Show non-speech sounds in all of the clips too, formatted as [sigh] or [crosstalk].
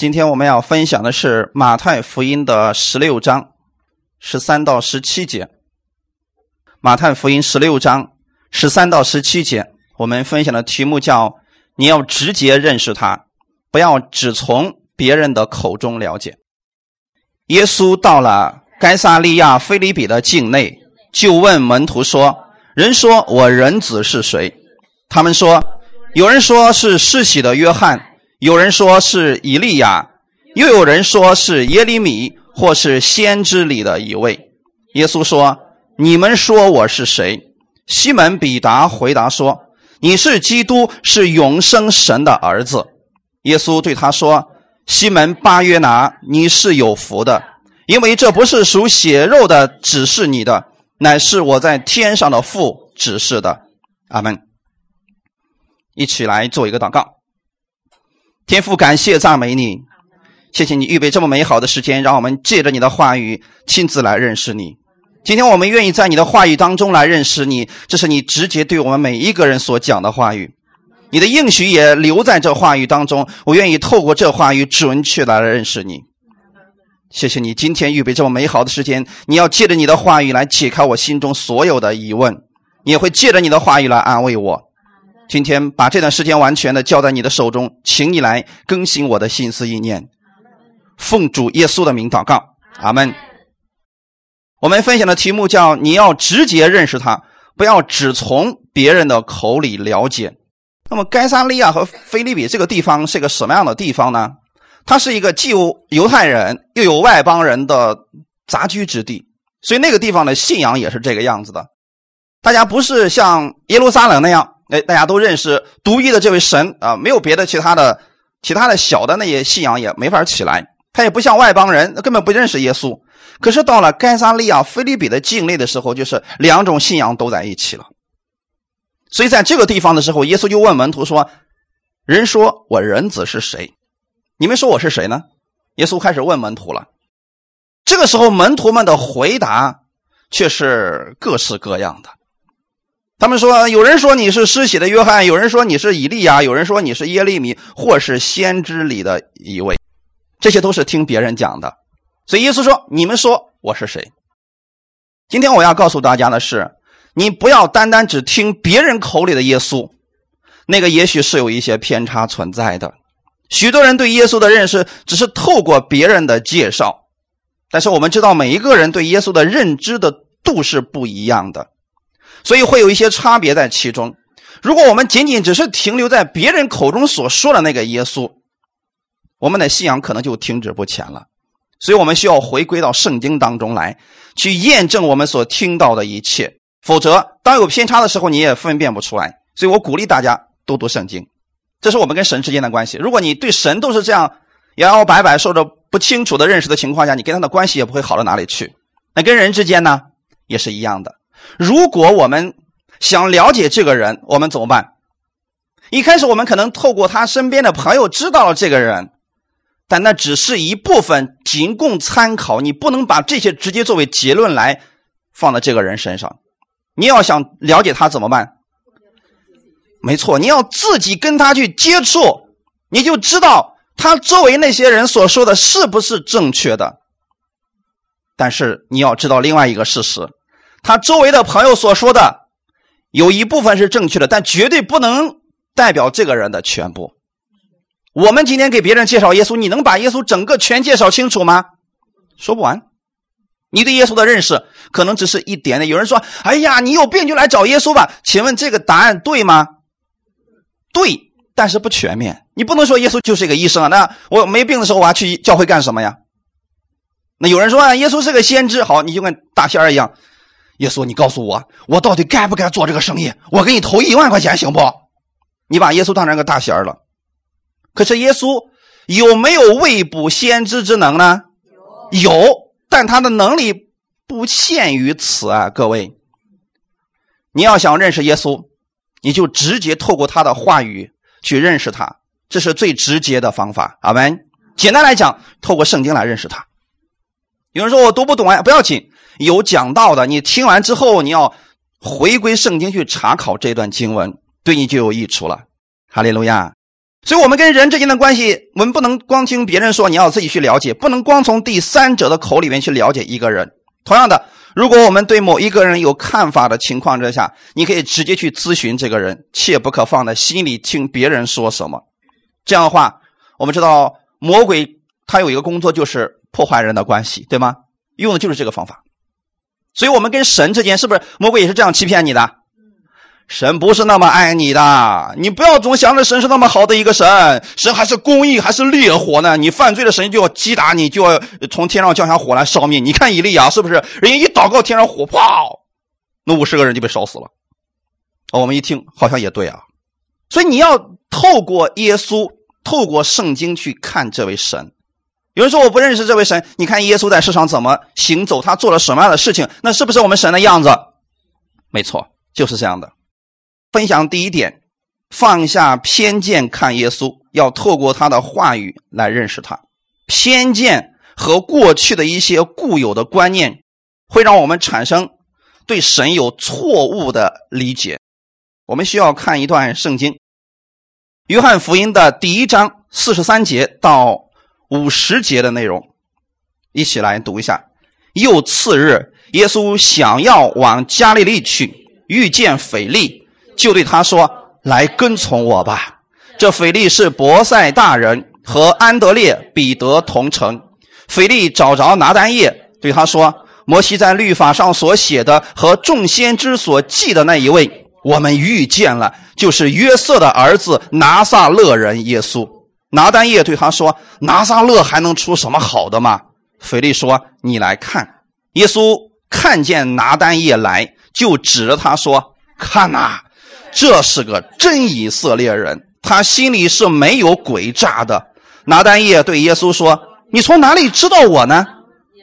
今天我们要分享的是马太福音的十六章十三到十七节。马太福音十六章十三到十七节，我们分享的题目叫“你要直接认识他，不要只从别人的口中了解”。耶稣到了该撒利亚菲利比的境内，就问门徒说：“人说我人子是谁？”他们说：“有人说是世袭的约翰。”有人说是以利亚，又有人说是耶利米，或是先知里的一位。耶稣说：“你们说我是谁？”西门彼得回答说：“你是基督，是永生神的儿子。”耶稣对他说：“西门巴约拿，你是有福的，因为这不是属血肉的指示你的，乃是我在天上的父指示的。”阿门。一起来做一个祷告。天父，感谢赞美你，谢谢你预备这么美好的时间，让我们借着你的话语亲自来认识你。今天我们愿意在你的话语当中来认识你，这是你直接对我们每一个人所讲的话语。你的应许也留在这话语当中，我愿意透过这话语准确来认识你。谢谢你今天预备这么美好的时间，你要借着你的话语来解开我心中所有的疑问，你也会借着你的话语来安慰我。今天把这段时间完全的交在你的手中，请你来更新我的心思意念。奉主耶稣的名祷告，阿门。我们分享的题目叫“你要直接认识他，不要只从别人的口里了解”。那么，该萨利亚和菲利比这个地方是个什么样的地方呢？它是一个既有犹太人又有外邦人的杂居之地，所以那个地方的信仰也是这个样子的。大家不是像耶路撒冷那样。哎，大家都认识独一的这位神啊，没有别的其他的、其他的小的那些信仰也没法起来。他也不像外邦人，根本不认识耶稣。可是到了该撒利亚菲利比的境内的时候，就是两种信仰都在一起了。所以在这个地方的时候，耶稣就问门徒说：“人说我人子是谁？你们说我是谁呢？”耶稣开始问门徒了。这个时候，门徒们的回答却是各式各样的。他们说：“有人说你是施洗的约翰，有人说你是以利亚，有人说你是耶利米，或是先知里的一位。”这些都是听别人讲的。所以耶稣说：“你们说我是谁？”今天我要告诉大家的是：你不要单单只听别人口里的耶稣，那个也许是有一些偏差存在的。许多人对耶稣的认识只是透过别人的介绍，但是我们知道每一个人对耶稣的认知的度是不一样的。所以会有一些差别在其中。如果我们仅仅只是停留在别人口中所说的那个耶稣，我们的信仰可能就停止不前了。所以我们需要回归到圣经当中来，去验证我们所听到的一切。否则，当有偏差的时候，你也分辨不出来。所以我鼓励大家多读圣经，这是我们跟神之间的关系。如果你对神都是这样摇摇摆摆、受着不清楚的认识的情况下，你跟他的关系也不会好到哪里去。那跟人之间呢，也是一样的。如果我们想了解这个人，我们怎么办？一开始我们可能透过他身边的朋友知道了这个人，但那只是一部分，仅供参考。你不能把这些直接作为结论来放在这个人身上。你要想了解他怎么办？没错，你要自己跟他去接触，你就知道他周围那些人所说的是不是正确的。但是你要知道另外一个事实。他周围的朋友所说的有一部分是正确的，但绝对不能代表这个人的全部。我们今天给别人介绍耶稣，你能把耶稣整个全介绍清楚吗？说不完。你对耶稣的认识可能只是一点点。有人说：“哎呀，你有病就来找耶稣吧。”请问这个答案对吗？对，但是不全面。你不能说耶稣就是一个医生啊。那我没病的时候，我还去教会干什么呀？那有人说啊，耶稣是个先知，好，你就跟大仙儿一样。耶稣，你告诉我，我到底该不该做这个生意？我给你投一万块钱，行不？你把耶稣当成个大仙儿了。可是耶稣有没有未卜先知之能呢？有，但他的能力不限于此啊，各位。你要想认识耶稣，你就直接透过他的话语去认识他，这是最直接的方法。阿门。简单来讲，透过圣经来认识他。有人说我读不懂啊，不要紧，有讲到的，你听完之后，你要回归圣经去查考这段经文，对你就有益处了。哈利路亚。所以，我们跟人之间的关系，我们不能光听别人说，你要自己去了解，不能光从第三者的口里面去了解一个人。同样的，如果我们对某一个人有看法的情况之下，你可以直接去咨询这个人，切不可放在心里听别人说什么。这样的话，我们知道魔鬼他有一个工作就是破坏人的关系，对吗？用的就是这个方法。所以，我们跟神之间是不是魔鬼也是这样欺骗你的？神不是那么爱你的，你不要总想着神是那么好的一个神，神还是公义，还是烈火呢？你犯罪的神就要击打你，就要从天上降下火来烧灭。你看以利亚是不是？人家一祷告，天上火啪，那五十个人就被烧死了。我们一听，好像也对啊。所以你要透过耶稣，透过圣经去看这位神。有人说我不认识这位神，你看耶稣在世上怎么行走，他做了什么样的事情，那是不是我们神的样子？没错，就是这样的。分享第一点，放下偏见看耶稣，要透过他的话语来认识他。偏见和过去的一些固有的观念，会让我们产生对神有错误的理解。我们需要看一段圣经，《约翰福音》的第一章四十三节到五十节的内容，一起来读一下。又次日，耶稣想要往加利利去，遇见腓力。就对他说：“来跟从我吧。”这腓力是伯赛大人，和安德烈、彼得同城。腓力找着拿单叶，对他说：“摩西在律法上所写的和众先知所记的那一位，我们遇见了，就是约瑟的儿子拿撒勒人耶稣。”拿单叶对他说：“拿撒勒还能出什么好的吗？”腓力说：“你来看。”耶稣看见拿单叶来，就指着他说：“看呐！”这是个真以色列人，他心里是没有诡诈的。拿单叶对耶稣说：“你从哪里知道我呢？”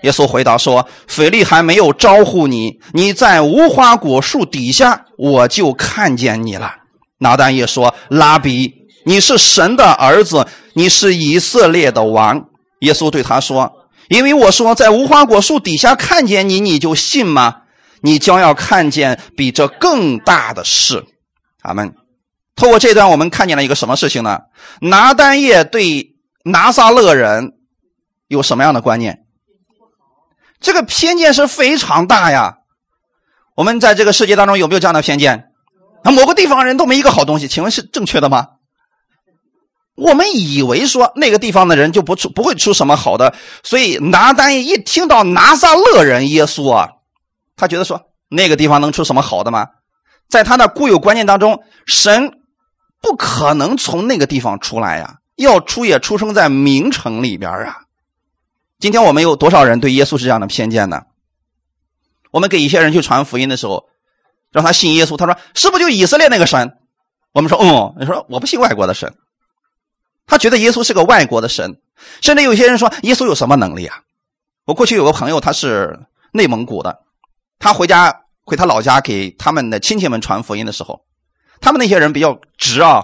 耶稣回答说：“腓力还没有招呼你，你在无花果树底下，我就看见你了。”拿单叶说：“拉比，你是神的儿子，你是以色列的王。”耶稣对他说：“因为我说在无花果树底下看见你，你就信吗？你将要看见比这更大的事。”他们透过这段，我们看见了一个什么事情呢？拿丹叶对拿撒勒人有什么样的观念？这个偏见是非常大呀！我们在这个世界当中有没有这样的偏见？那某个地方人都没一个好东西，请问是正确的吗？我们以为说那个地方的人就不出不会出什么好的，所以拿单一听到拿撒勒人耶稣啊，他觉得说那个地方能出什么好的吗？在他的固有观念当中，神不可能从那个地方出来呀，要出也出生在名城里边啊。今天我们有多少人对耶稣是这样的偏见呢？我们给一些人去传福音的时候，让他信耶稣，他说是不是就以色列那个神？我们说嗯，你说我不信外国的神，他觉得耶稣是个外国的神，甚至有些人说耶稣有什么能力啊？我过去有个朋友，他是内蒙古的，他回家。回他老家给他们的亲戚们传福音的时候，他们那些人比较直啊，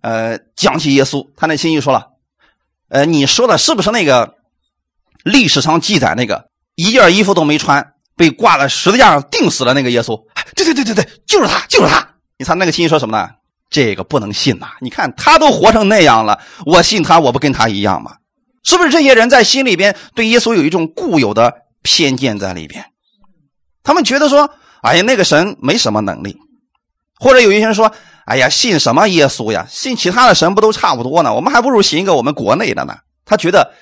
呃，讲起耶稣，他那亲戚说了，呃，你说的是不是那个历史上记载那个一件衣服都没穿被挂在十字架上钉死了那个耶稣？对对对对对，就是他，就是他。你猜那个亲戚说什么呢？这个不能信呐！你看他都活成那样了，我信他，我不跟他一样吗？是不是这些人在心里边对耶稣有一种固有的偏见在里边？他们觉得说：“哎呀，那个神没什么能力。”或者有一些人说：“哎呀，信什么耶稣呀？信其他的神不都差不多呢？我们还不如信一个我们国内的呢。”他觉得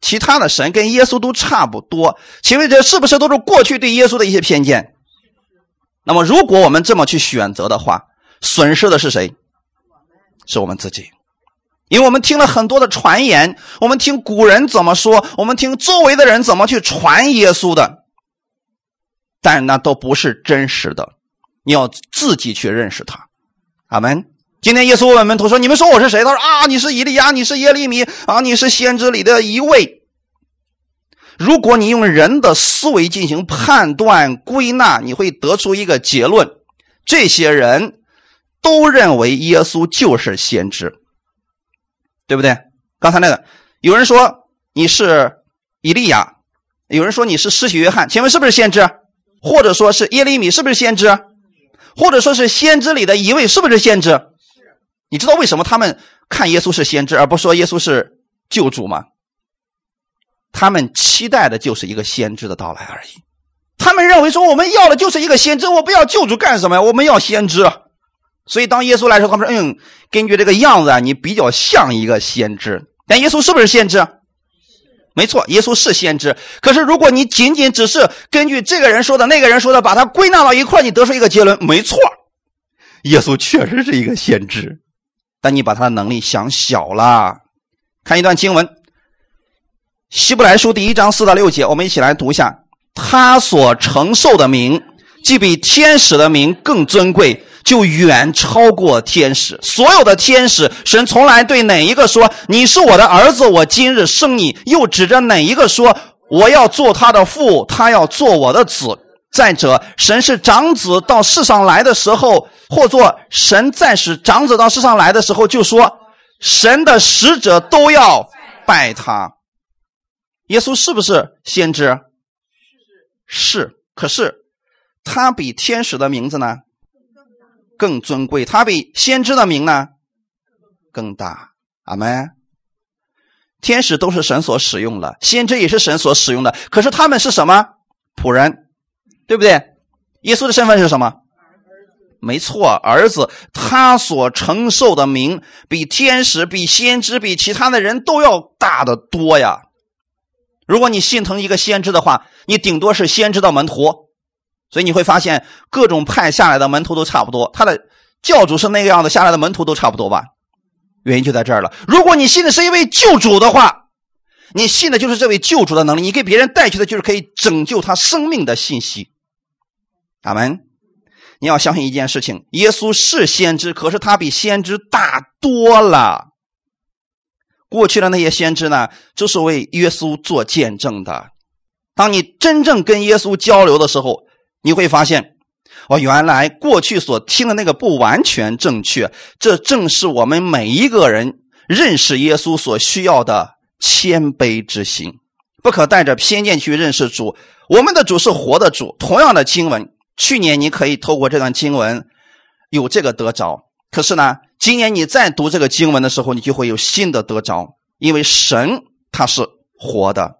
其他的神跟耶稣都差不多。请问这是不是都是过去对耶稣的一些偏见？那么，如果我们这么去选择的话，损失的是谁？是我们自己，因为我们听了很多的传言，我们听古人怎么说，我们听周围的人怎么去传耶稣的。但那都不是真实的，你要自己去认识他。阿门。今天耶稣问门徒说：“你们说我是谁？”他说：“啊，你是以利亚，你是耶利米，啊，你是先知里的一位。”如果你用人的思维进行判断归纳，你会得出一个结论：这些人都认为耶稣就是先知，对不对？刚才那个有人说你是以利亚，有人说你是施洗约翰，请问是不是先知？或者说是耶利米是不是先知？或者说是先知里的一位是不是先知？你知道为什么他们看耶稣是先知，而不说耶稣是救主吗？他们期待的就是一个先知的到来而已。他们认为说我们要的就是一个先知，我不要救主干什么呀？我们要先知。所以当耶稣来说，他们说：“嗯，根据这个样子啊，你比较像一个先知。”但耶稣是不是先知？没错，耶稣是先知。可是如果你仅仅只是根据这个人说的、那个人说的，把它归纳到一块，你得出一个结论，没错，耶稣确实是一个先知。但你把他的能力想小了。看一段经文，《希伯来书》第一章四到六节，我们一起来读一下。他所承受的名，既比天使的名更尊贵，就远超过天使。所有的天使，神从来对哪一个说：“你是我的儿子，我今日生你。”又指着哪一个说：“我要做他的父，他要做我的子。”再者，神是长子到世上来的时候，或作神在使长子到世上来的时候，就说：“神的使者都要拜他。”耶稣是不是先知？是，可是他比天使的名字呢更尊贵，他比先知的名呢更大。阿门。天使都是神所使用的，先知也是神所使用的。可是他们是什么仆人，对不对？耶稣的身份是什么？没错，儿子。他所承受的名比天使、比先知、比其他的人都要大得多呀。如果你心疼一个先知的话，你顶多是先知的门徒，所以你会发现各种派下来的门徒都差不多。他的教主是那个样子，下来的门徒都差不多吧？原因就在这儿了。如果你信的是一位救主的话，你信的就是这位救主的能力，你给别人带去的就是可以拯救他生命的信息。阿门。你要相信一件事情：耶稣是先知，可是他比先知大多了。过去的那些先知呢，就是为耶稣做见证的。当你真正跟耶稣交流的时候，你会发现，哦，原来过去所听的那个不完全正确。这正是我们每一个人认识耶稣所需要的谦卑之心，不可带着偏见去认识主。我们的主是活的主。同样的经文，去年你可以透过这段经文有这个得着。可是呢，今年你再读这个经文的时候，你就会有新的得着，因为神他是活的，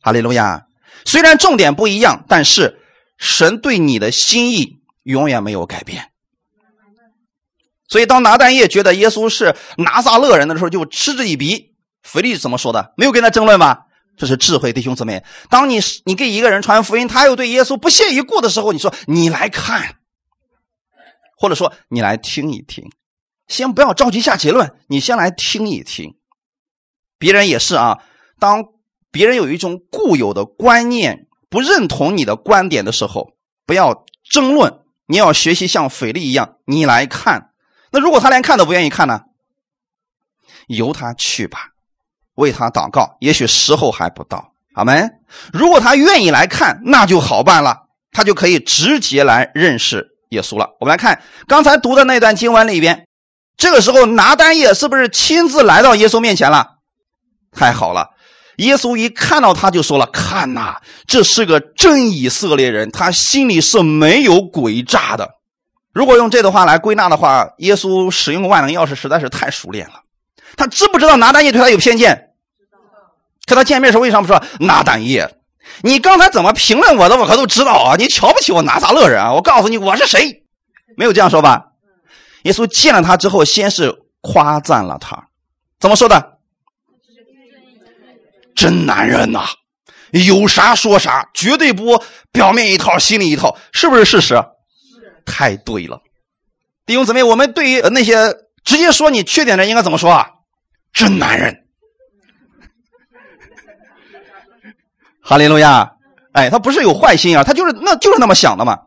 哈利路亚。虽然重点不一样，但是神对你的心意永远没有改变。所以，当拿单叶觉得耶稣是拿撒勒人的时候，就嗤之以鼻。腓力怎么说的？没有跟他争论吧？这是智慧，弟兄姊妹。当你你给一个人传福音，他又对耶稣不屑一顾的时候，你说你来看。或者说，你来听一听，先不要着急下结论，你先来听一听。别人也是啊，当别人有一种固有的观念，不认同你的观点的时候，不要争论，你要学习像斐利一样，你来看。那如果他连看都不愿意看呢？由他去吧，为他祷告，也许时候还不到。阿门。如果他愿意来看，那就好办了，他就可以直接来认识。耶稣了，我们来看刚才读的那段经文里边，这个时候拿单叶是不是亲自来到耶稣面前了？太好了，耶稣一看到他就说了：“看呐，这是个真以色列人，他心里是没有诡诈的。”如果用这段话来归纳的话，耶稣使用万能钥匙实在是太熟练了。他知不知道拿单叶对他有偏见？跟他见面时为什么不说拿单叶？你刚才怎么评论我的？我可都知道啊！你瞧不起我拿撒勒人啊！我告诉你，我是谁？没有这样说吧？耶稣见了他之后，先是夸赞了他，怎么说的？真男人呐，有啥说啥，绝对不表面一套，心里一套，是不是事实？太对了，弟兄姊妹，我们对于那些直接说你缺点的，应该怎么说啊？真男人。哈利路亚！哎，他不是有坏心啊，他就是那就是那么想的嘛。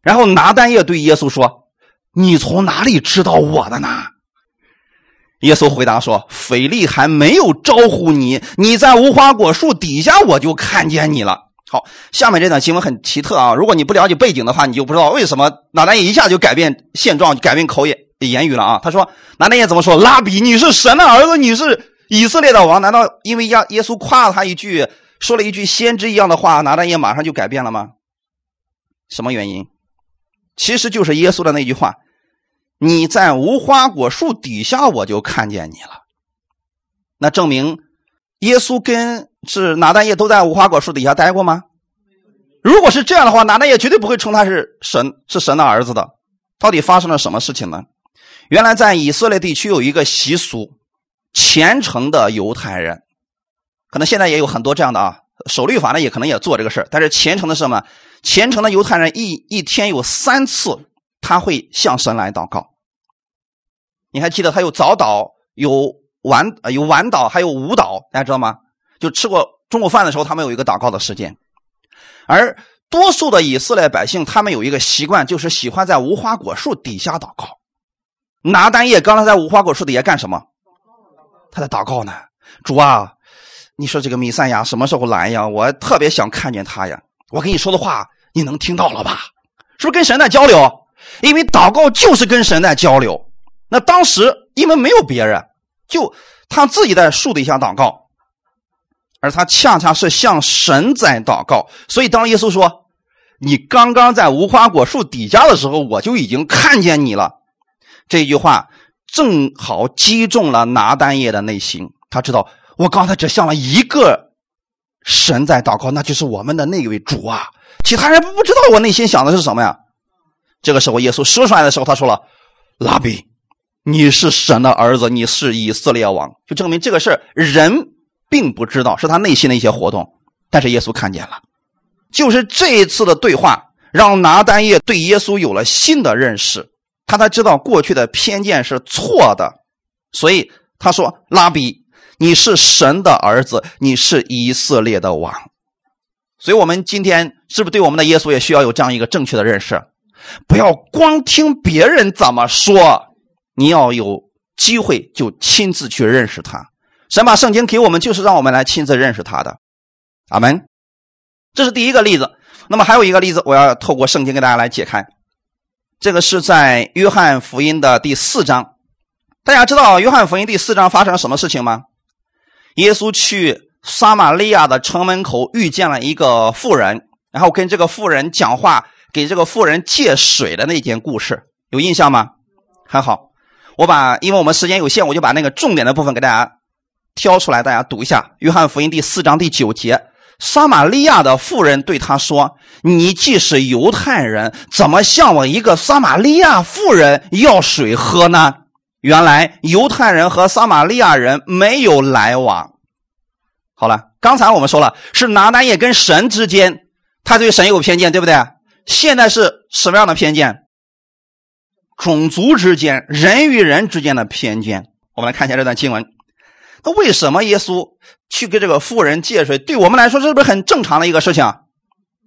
然后拿单叶对耶稣说：“你从哪里知道我的呢？”耶稣回答说：“腓力还没有招呼你，你在无花果树底下，我就看见你了。”好，下面这段新闻很奇特啊。如果你不了解背景的话，你就不知道为什么拿单也一下就改变现状，改变口言言语了啊。他说：“拿单也怎么说？拉比，你是神的儿子，你是以色列的王？难道因为耶耶稣夸了他一句？”说了一句先知一样的话，拿单也马上就改变了吗？什么原因？其实就是耶稣的那句话：“你在无花果树底下，我就看见你了。那证明耶稣跟是拿单叶都在无花果树底下待过吗？如果是这样的话，拿单叶绝对不会称他是神，是神的儿子的。到底发生了什么事情呢？原来在以色列地区有一个习俗，虔诚的犹太人，可能现在也有很多这样的啊，守律法呢也可能也做这个事但是虔诚的是什么？虔诚的犹太人一一天有三次，他会向神来祷告。你还记得他有早祷、有晚、有晚祷，还有午祷，大家知道吗？就吃过中午饭的时候，他们有一个祷告的时间。而多数的以色列百姓，他们有一个习惯，就是喜欢在无花果树底下祷告。拿单叶刚才在无花果树底下干什么？他在祷告呢。主啊，你说这个弥赛亚什么时候来呀？我特别想看见他呀。我跟你说的话，你能听到了吧？是不是跟神在交流？因为祷告就是跟神在交流。那当时因为没有别人，就他自己在树底下祷告，而他恰恰是向神在祷告。所以当耶稣说：“你刚刚在无花果树底下的时候，我就已经看见你了。”这句话正好击中了拿单叶的内心。他知道，我刚才只向了一个神在祷告，那就是我们的那位主啊。其他人不知道我内心想的是什么呀？这个时候，耶稣说出来的时候，他说了：“拉比。”你是神的儿子，你是以色列王，就证明这个事人并不知道，是他内心的一些活动。但是耶稣看见了，就是这一次的对话，让拿单叶对耶稣有了新的认识，他才知道过去的偏见是错的。所以他说：“拉比，你是神的儿子，你是以色列的王。”所以，我们今天是不是对我们的耶稣也需要有这样一个正确的认识？不要光听别人怎么说。你要有机会就亲自去认识他，神把圣经给我们，就是让我们来亲自认识他的。阿门。这是第一个例子。那么还有一个例子，我要透过圣经给大家来解开。这个是在约翰福音的第四章。大家知道约翰福音第四章发生了什么事情吗？耶稣去撒玛利亚的城门口遇见了一个妇人，然后跟这个妇人讲话，给这个妇人借水的那件故事，有印象吗？很好。我把，因为我们时间有限，我就把那个重点的部分给大家挑出来，大家读一下《约翰福音》第四章第九节。撒玛利亚的妇人对他说：“你既是犹太人，怎么向我一个撒玛利亚妇人要水喝呢？”原来犹太人和撒玛利亚人没有来往。好了，刚才我们说了，是拿单叶跟神之间，他对神有偏见，对不对？现在是什么样的偏见？种族之间、人与人之间的偏见，我们来看一下这段经文。那为什么耶稣去给这个妇人借水？对我们来说，是不是很正常的一个事情？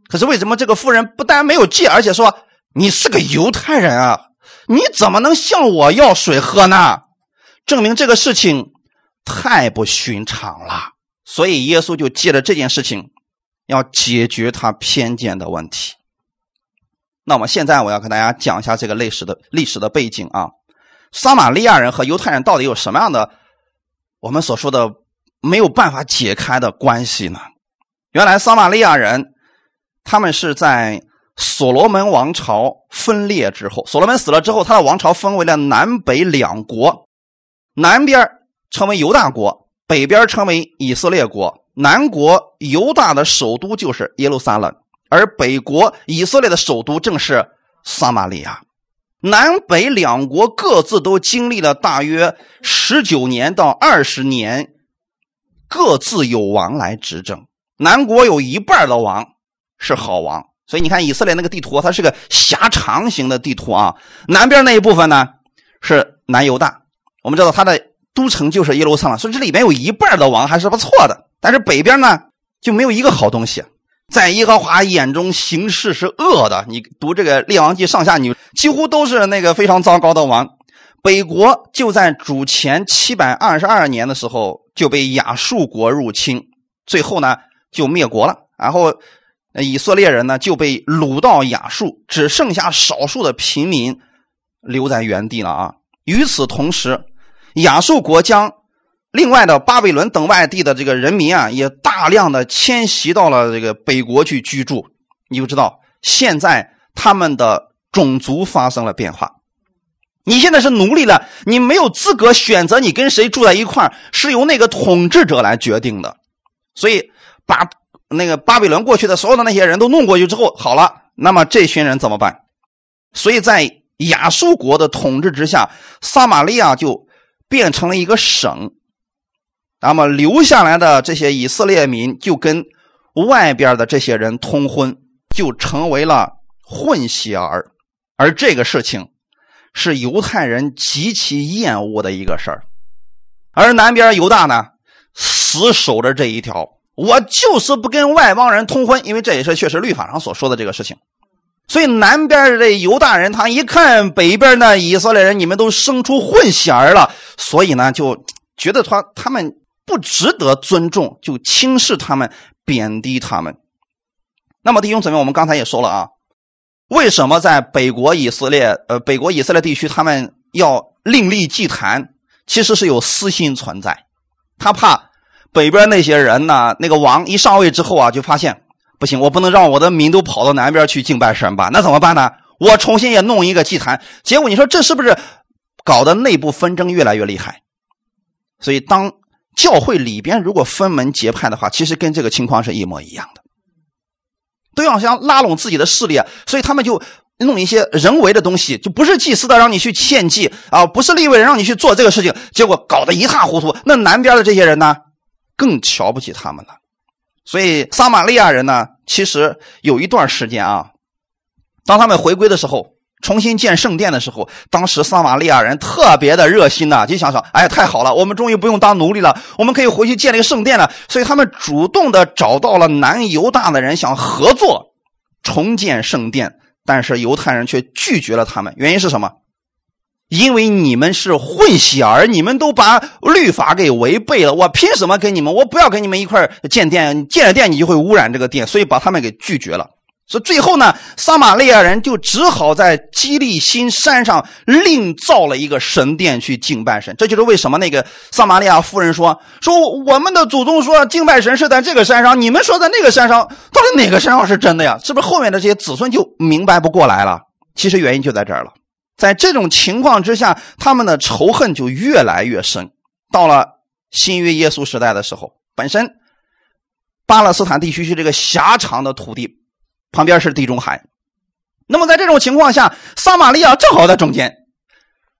可是为什么这个妇人不但没有借，而且说你是个犹太人啊？你怎么能向我要水喝呢？证明这个事情太不寻常了。所以耶稣就借着这件事情，要解决他偏见的问题。那么现在我要跟大家讲一下这个历史的历史的背景啊，撒玛利亚人和犹太人到底有什么样的我们所说的没有办法解开的关系呢？原来撒玛利亚人他们是在所罗门王朝分裂之后，所罗门死了之后，他的王朝分为了南北两国，南边称为犹大国，北边称为以色列国。南国犹大的首都就是耶路撒冷。而北国以色列的首都正是撒玛利亚，南北两国各自都经历了大约十九年到二十年，各自有王来执政。南国有一半的王是好王，所以你看以色列那个地图，它是个狭长型的地图啊。南边那一部分呢是南犹大，我们知道它的都城就是耶路撒冷，所以这里面有一半的王还是不错的。但是北边呢就没有一个好东西。在耶和华眼中，行事是恶的。你读这个《列王记》上下，你几乎都是那个非常糟糕的王。北国就在主前七百二十二年的时候就被亚述国入侵，最后呢就灭国了。然后以色列人呢就被掳到亚述，只剩下少数的平民留在原地了啊。与此同时，亚述国将。另外的巴比伦等外地的这个人民啊，也大量的迁徙到了这个北国去居住。你就知道，现在他们的种族发生了变化。你现在是奴隶了，你没有资格选择你跟谁住在一块是由那个统治者来决定的。所以把那个巴比伦过去的所有的那些人都弄过去之后，好了，那么这群人怎么办？所以在亚述国的统治之下，撒玛利亚就变成了一个省。那么留下来的这些以色列民就跟外边的这些人通婚，就成为了混血儿，而这个事情。是犹太人极其厌恶的一个事儿，而南边犹大呢，死守着这一条，我就是不跟外邦人通婚，因为这也是确实律法上所说的这个事情。所以南边的这犹大人，他一看北边的以色列人，你们都生出混血儿了，所以呢，就觉得他他们不值得尊重，就轻视他们，贬低他们。那么弟兄姊妹，我们刚才也说了啊。为什么在北国以色列，呃，北国以色列地区，他们要另立祭坛？其实是有私心存在。他怕北边那些人呢，那个王一上位之后啊，就发现不行，我不能让我的民都跑到南边去敬拜神吧？那怎么办呢？我重新也弄一个祭坛。结果你说这是不是搞得内部纷争越来越厉害？所以，当教会里边如果分门结派的话，其实跟这个情况是一模一样的。都要想拉拢自己的势力，所以他们就弄一些人为的东西，就不是祭司的让你去献祭啊，不是立位人让你去做这个事情，结果搞得一塌糊涂。那南边的这些人呢，更瞧不起他们了。所以撒玛利亚人呢，其实有一段时间啊，当他们回归的时候。重新建圣殿的时候，当时撒玛利亚人特别的热心呐，就想想：“哎，太好了，我们终于不用当奴隶了，我们可以回去建立圣殿了。”所以他们主动的找到了南犹大的人，想合作重建圣殿。但是犹太人却拒绝了他们，原因是什么？因为你们是混血儿，你们都把律法给违背了，我凭什么跟你们？我不要跟你们一块建殿，建了殿你就会污染这个殿，所以把他们给拒绝了。所以最后呢，撒玛利亚人就只好在基利新山上另造了一个神殿去敬拜神。这就是为什么那个撒玛利亚夫人说：“说我们的祖宗说敬拜神是在这个山上，你们说在那个山上，到底哪个山上是真的呀？是不是后面的这些子孙就明白不过来了？其实原因就在这儿了。在这种情况之下，他们的仇恨就越来越深。到了新约耶稣时代的时候，本身巴勒斯坦地区是这个狭长的土地。旁边是地中海，那么在这种情况下，撒玛利亚正好在中间，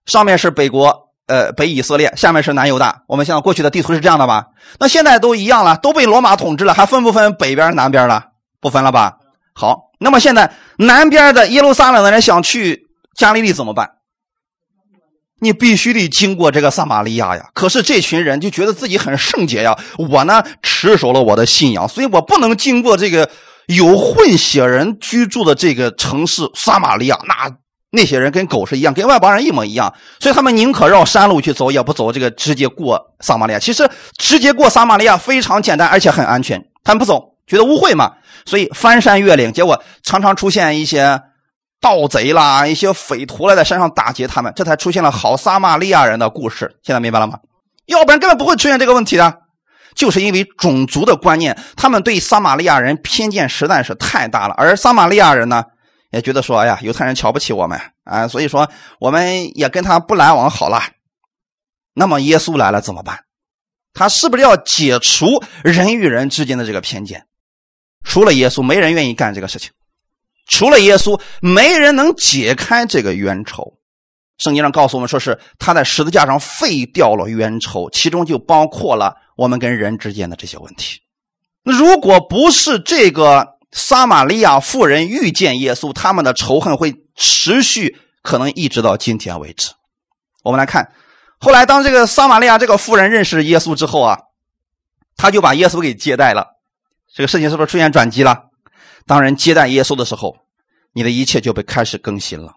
上面是北国，呃，北以色列，下面是南犹大。我们像过去的地图是这样的吧？那现在都一样了，都被罗马统治了，还分不分北边南边了？不分了吧？好，那么现在南边的耶路撒冷的人想去加利利怎么办？你必须得经过这个撒玛利亚呀。可是这群人就觉得自己很圣洁呀，我呢持守了我的信仰，所以我不能经过这个。有混血人居住的这个城市撒玛利亚，那那些人跟狗是一样，跟外邦人一模一样，所以他们宁可绕山路去走，也不走这个直接过撒玛利亚。其实直接过撒玛利亚非常简单，而且很安全。他们不走，觉得污秽嘛，所以翻山越岭，结果常常出现一些盗贼啦，一些匪徒来在山上打劫他们，这才出现了好撒玛利亚人的故事。现在明白了吗？要不然根本不会出现这个问题的。就是因为种族的观念，他们对撒玛利亚人偏见实在是太大了。而撒玛利亚人呢，也觉得说：“哎呀，犹太人瞧不起我们啊，所以说我们也跟他不来往好了。”那么耶稣来了怎么办？他是不是要解除人与人之间的这个偏见？除了耶稣，没人愿意干这个事情；除了耶稣，没人能解开这个冤仇。圣经上告诉我们，说是他在十字架上废掉了冤仇，其中就包括了。我们跟人之间的这些问题，那如果不是这个撒玛利亚妇人遇见耶稣，他们的仇恨会持续，可能一直到今天为止。我们来看，后来当这个撒玛利亚这个妇人认识耶稣之后啊，他就把耶稣给接待了。这个事情是不是出现转机了？当人接待耶稣的时候，你的一切就被开始更新了。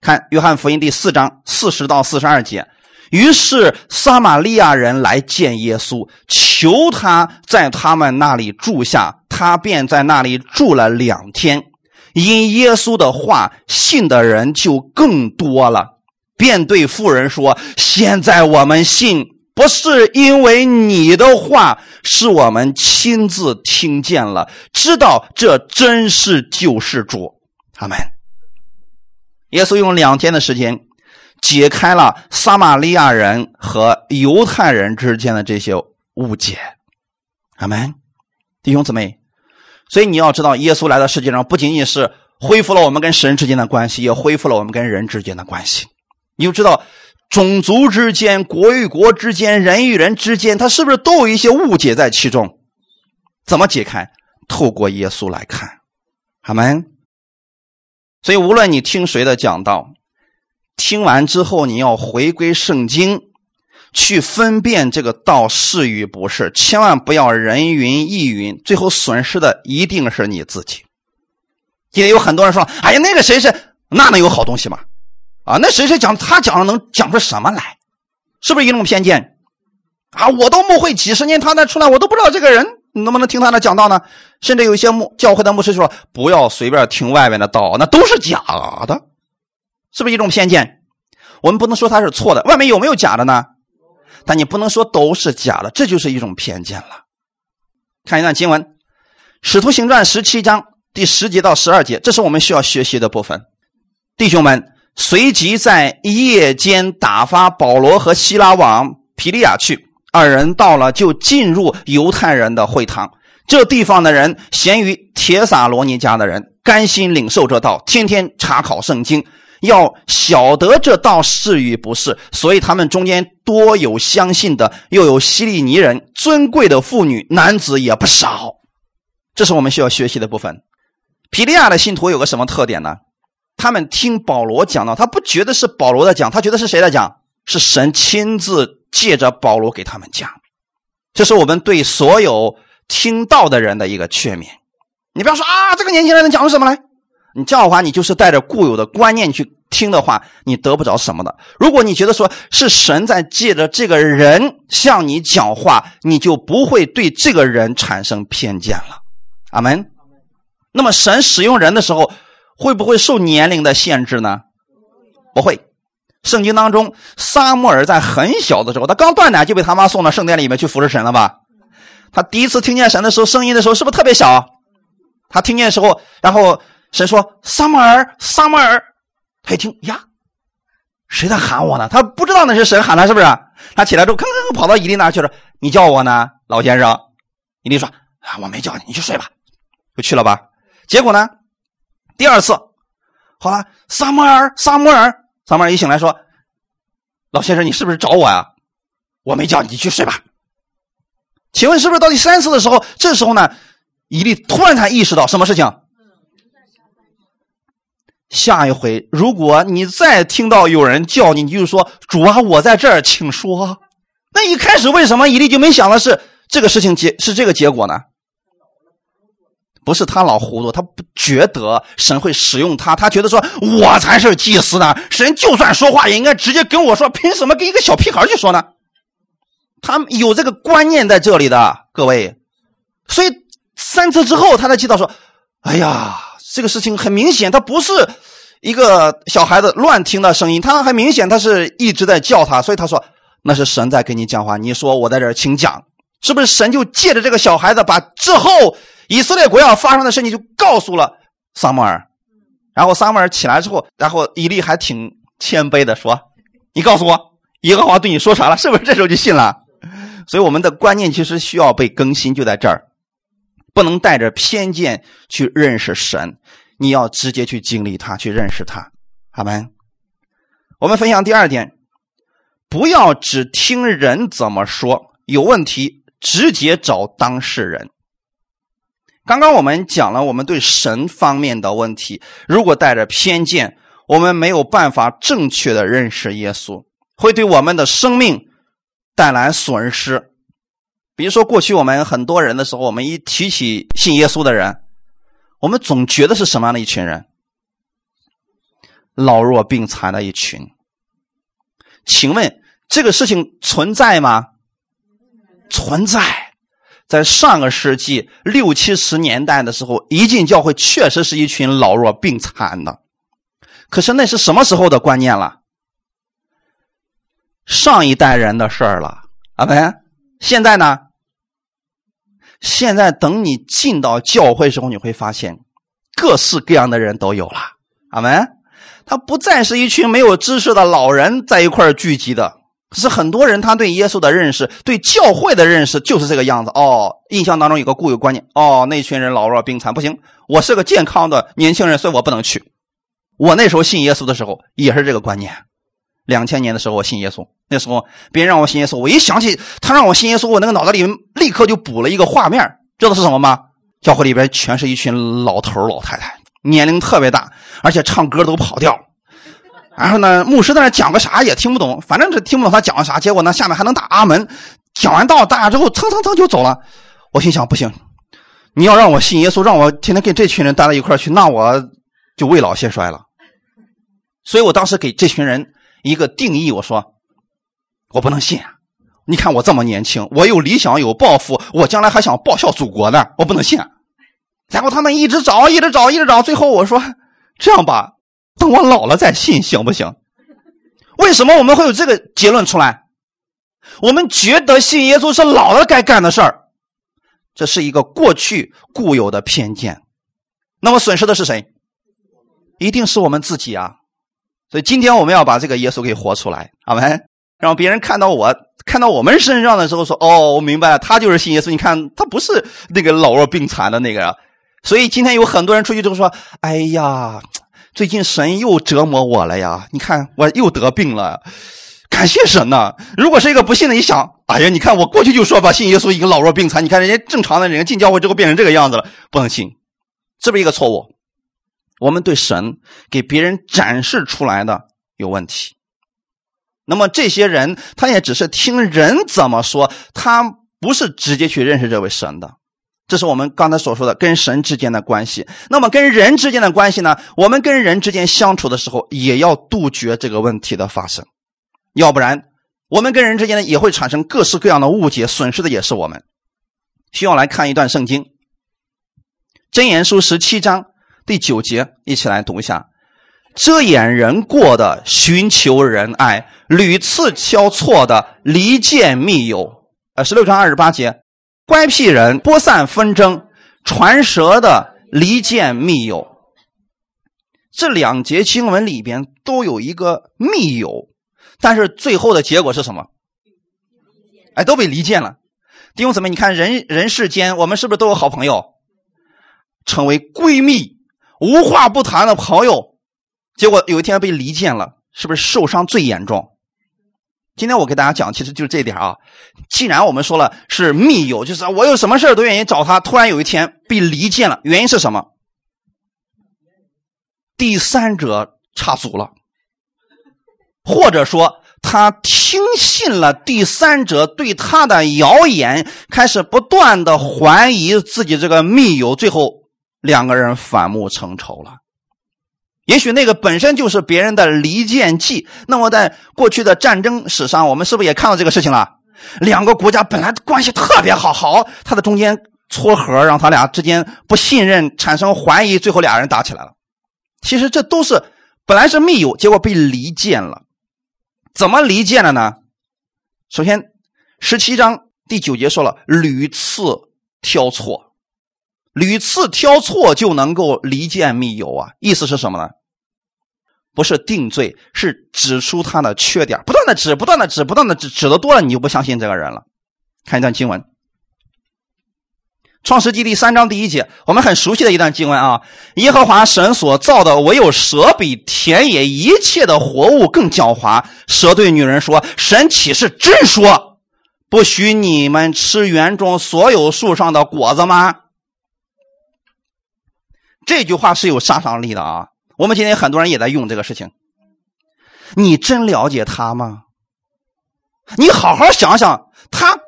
看约翰福音第四章四十到四十二节。于是撒玛利亚人来见耶稣，求他在他们那里住下，他便在那里住了两天。因耶稣的话，信的人就更多了，便对妇人说：“现在我们信，不是因为你的话，是我们亲自听见了，知道这真是救世主。”阿门。耶稣用两天的时间。解开了撒玛利亚人和犹太人之间的这些误解。阿门，弟兄姊妹。所以你要知道，耶稣来到世界上，不仅仅是恢复了我们跟神之间的关系，也恢复了我们跟人之间的关系。你就知道，种族之间、国与国之间、人与人之间，他是不是都有一些误解在其中？怎么解开？透过耶稣来看，阿门。所以，无论你听谁的讲道，听完之后，你要回归圣经，去分辨这个道是与不是，千万不要人云亦云，最后损失的一定是你自己。今天有很多人说：“哎呀，那个谁谁，那能有好东西吗？啊，那谁谁讲他讲的能讲出什么来？是不是一种偏见？啊，我都牧会几十年，他那出来我都不知道这个人。”你能不能听他的讲道呢？甚至有一些牧教会的牧师说：“不要随便听外面的道，那都是假的，是不是一种偏见？”我们不能说它是错的，外面有没有假的呢？但你不能说都是假的，这就是一种偏见了。看一段经文，《使徒行传》十七章第十节到十二节，这是我们需要学习的部分。弟兄们，随即在夜间打发保罗和希拉往皮利亚去。二人到了，就进入犹太人的会堂。这地方的人咸于铁撒罗尼家的人，甘心领受这道，天天查考圣经，要晓得这道是与不是。所以他们中间多有相信的，又有希利尼人，尊贵的妇女男子也不少。这是我们需要学习的部分。皮利亚的信徒有个什么特点呢？他们听保罗讲到，他不觉得是保罗在讲，他觉得是谁在讲？是神亲自。借着保罗给他们讲，这是我们对所有听到的人的一个劝勉。你不要说啊，这个年轻人能讲出什么来？你这样的话，你就是带着固有的观念去听的话，你得不着什么的。如果你觉得说是神在借着这个人向你讲话，你就不会对这个人产生偏见了。阿门。那么神使用人的时候，会不会受年龄的限制呢？不会。圣经当中，撒母耳在很小的时候，他刚断奶就被他妈送到圣殿里面去服侍神了吧？他第一次听见神的时候，声音的时候是不是特别小？他听见的时候，然后神说：“撒母耳，撒母耳。”他一听呀，谁在喊我呢？他不知道那是神喊他，是不是？他起来之后，吭吭吭跑到伊利那去了。你叫我呢，老先生？伊利说：“啊，我没叫你，你去睡吧。”就去了吧。结果呢，第二次，好了，撒摩尔，撒摩尔。撒摩尔一醒来说：“老先生，你是不是找我呀？我没叫你，去睡吧。请问是不是到第三次的时候？这时候呢，伊利突然才意识到什么事情？下一回如果你再听到有人叫你，你就说：‘主啊，我在这儿，请说。’那一开始为什么伊利就没想的是这个事情结是这个结果呢？”不是他老糊涂，他不觉得神会使用他，他觉得说我才是祭司呢。神就算说话，也应该直接跟我说，凭什么跟一个小屁孩去说呢？他有这个观念在这里的，各位。所以三次之后，他才知道说：“哎呀，这个事情很明显，他不是一个小孩子乱听的声音，他很明显，他是一直在叫他。所以他说那是神在跟你讲话。你说我在这儿，请讲，是不是神就借着这个小孩子把之后？”以色列国要发生的事情就告诉了撒母耳，然后撒母耳起来之后，然后以利还挺谦卑的说：“你告诉我，耶和华对你说啥了？是不是这时候就信了？”所以我们的观念其实需要被更新，就在这儿，不能带着偏见去认识神，你要直接去经历他，去认识他。好门。我们分享第二点，不要只听人怎么说，有问题直接找当事人。刚刚我们讲了我们对神方面的问题，如果带着偏见，我们没有办法正确的认识耶稣，会对我们的生命带来损失。比如说，过去我们很多人的时候，我们一提起信耶稣的人，我们总觉得是什么样的一群人？老弱病残的一群。请问这个事情存在吗？存在。在上个世纪六七十年代的时候，一进教会确实是一群老弱病残的。可是那是什么时候的观念了？上一代人的事儿了。阿门。现在呢？现在等你进到教会时候，你会发现各式各样的人都有了。阿门。他不再是一群没有知识的老人在一块聚集的。可是很多人他对耶稣的认识，对教会的认识就是这个样子。哦，印象当中有个固有观念，哦，那群人老弱病残，不行，我是个健康的年轻人，所以我不能去。我那时候信耶稣的时候也是这个观念。两千年的时候我信耶稣，那时候别人让我信耶稣，我一想起他让我信耶稣，我那个脑袋里立刻就补了一个画面，知道是什么吗？教会里边全是一群老头老太太，年龄特别大，而且唱歌都跑调。然后呢，牧师在那讲个啥也听不懂，反正是听不懂他讲啥。结果呢，下面还能打阿门。讲完道大家之后，蹭蹭蹭就走了。我心想，不行，你要让我信耶稣，让我天天跟这群人待在一块去，那我就未老先衰了。所以我当时给这群人一个定义，我说，我不能信啊。你看我这么年轻，我有理想有抱负，我将来还想报效祖国呢，我不能信。然后他们一直找，一直找，一直找，最后我说，这样吧。等我老了再信行不行？为什么我们会有这个结论出来？我们觉得信耶稣是老了该干的事儿，这是一个过去固有的偏见。那么损失的是谁？一定是我们自己啊！所以今天我们要把这个耶稣给活出来，好没？让别人看到我，看到我们身上的时候说：“哦，我明白了，他就是信耶稣。你看，他不是那个老弱病残的那个。”所以今天有很多人出去之后说：“哎呀。”最近神又折磨我了呀！你看我又得病了，感谢神呐！如果是一个不信的，你想，哎呀，你看我过去就说吧，信耶稣一个老弱病残，你看人家正常的人进教会之后变成这个样子了，不能信，是不是一个错误？我们对神给别人展示出来的有问题。那么这些人，他也只是听人怎么说，他不是直接去认识这位神的。这是我们刚才所说的跟神之间的关系。那么跟人之间的关系呢？我们跟人之间相处的时候，也要杜绝这个问题的发生，要不然我们跟人之间呢也会产生各式各样的误解，损失的也是我们。需要来看一段圣经，《箴言书》十七章第九节，一起来读一下：遮掩人过的，寻求仁爱；屡次交错的，离间密友。呃，十六章二十八节。乖僻人播散纷争，传舌的离间密友。这两节经文里边都有一个密友，但是最后的结果是什么？哎，都被离间了。弟兄姊妹，你看人人世间，我们是不是都有好朋友？成为闺蜜，无话不谈的朋友，结果有一天被离间了，是不是受伤最严重？今天我给大家讲，其实就是这点啊。既然我们说了是密友，就是我有什么事都愿意找他。突然有一天被离间了，原因是什么？第三者插足了，或者说他听信了第三者对他的谣言，开始不断的怀疑自己这个密友，最后两个人反目成仇了。也许那个本身就是别人的离间计。那么，在过去的战争史上，我们是不是也看到这个事情了？两个国家本来关系特别好，好，他的中间撮合，让他俩之间不信任，产生怀疑，最后俩人打起来了。其实这都是本来是密友，结果被离间了。怎么离间了呢？首先，十七章第九节说了，屡次挑错。屡次挑错就能够离间密友啊？意思是什么呢？不是定罪，是指出他的缺点，不断的指，不断的指，不断的指，指的多了，你就不相信这个人了。看一段经文，《创世纪》第三章第一节，我们很熟悉的一段经文啊。耶和华神所造的，唯有蛇比田野一切的活物更狡猾。蛇对女人说：“神岂是真说，不许你们吃园中所有树上的果子吗？”这句话是有杀伤力的啊！我们今天很多人也在用这个事情。你真了解他吗？你好好想想，他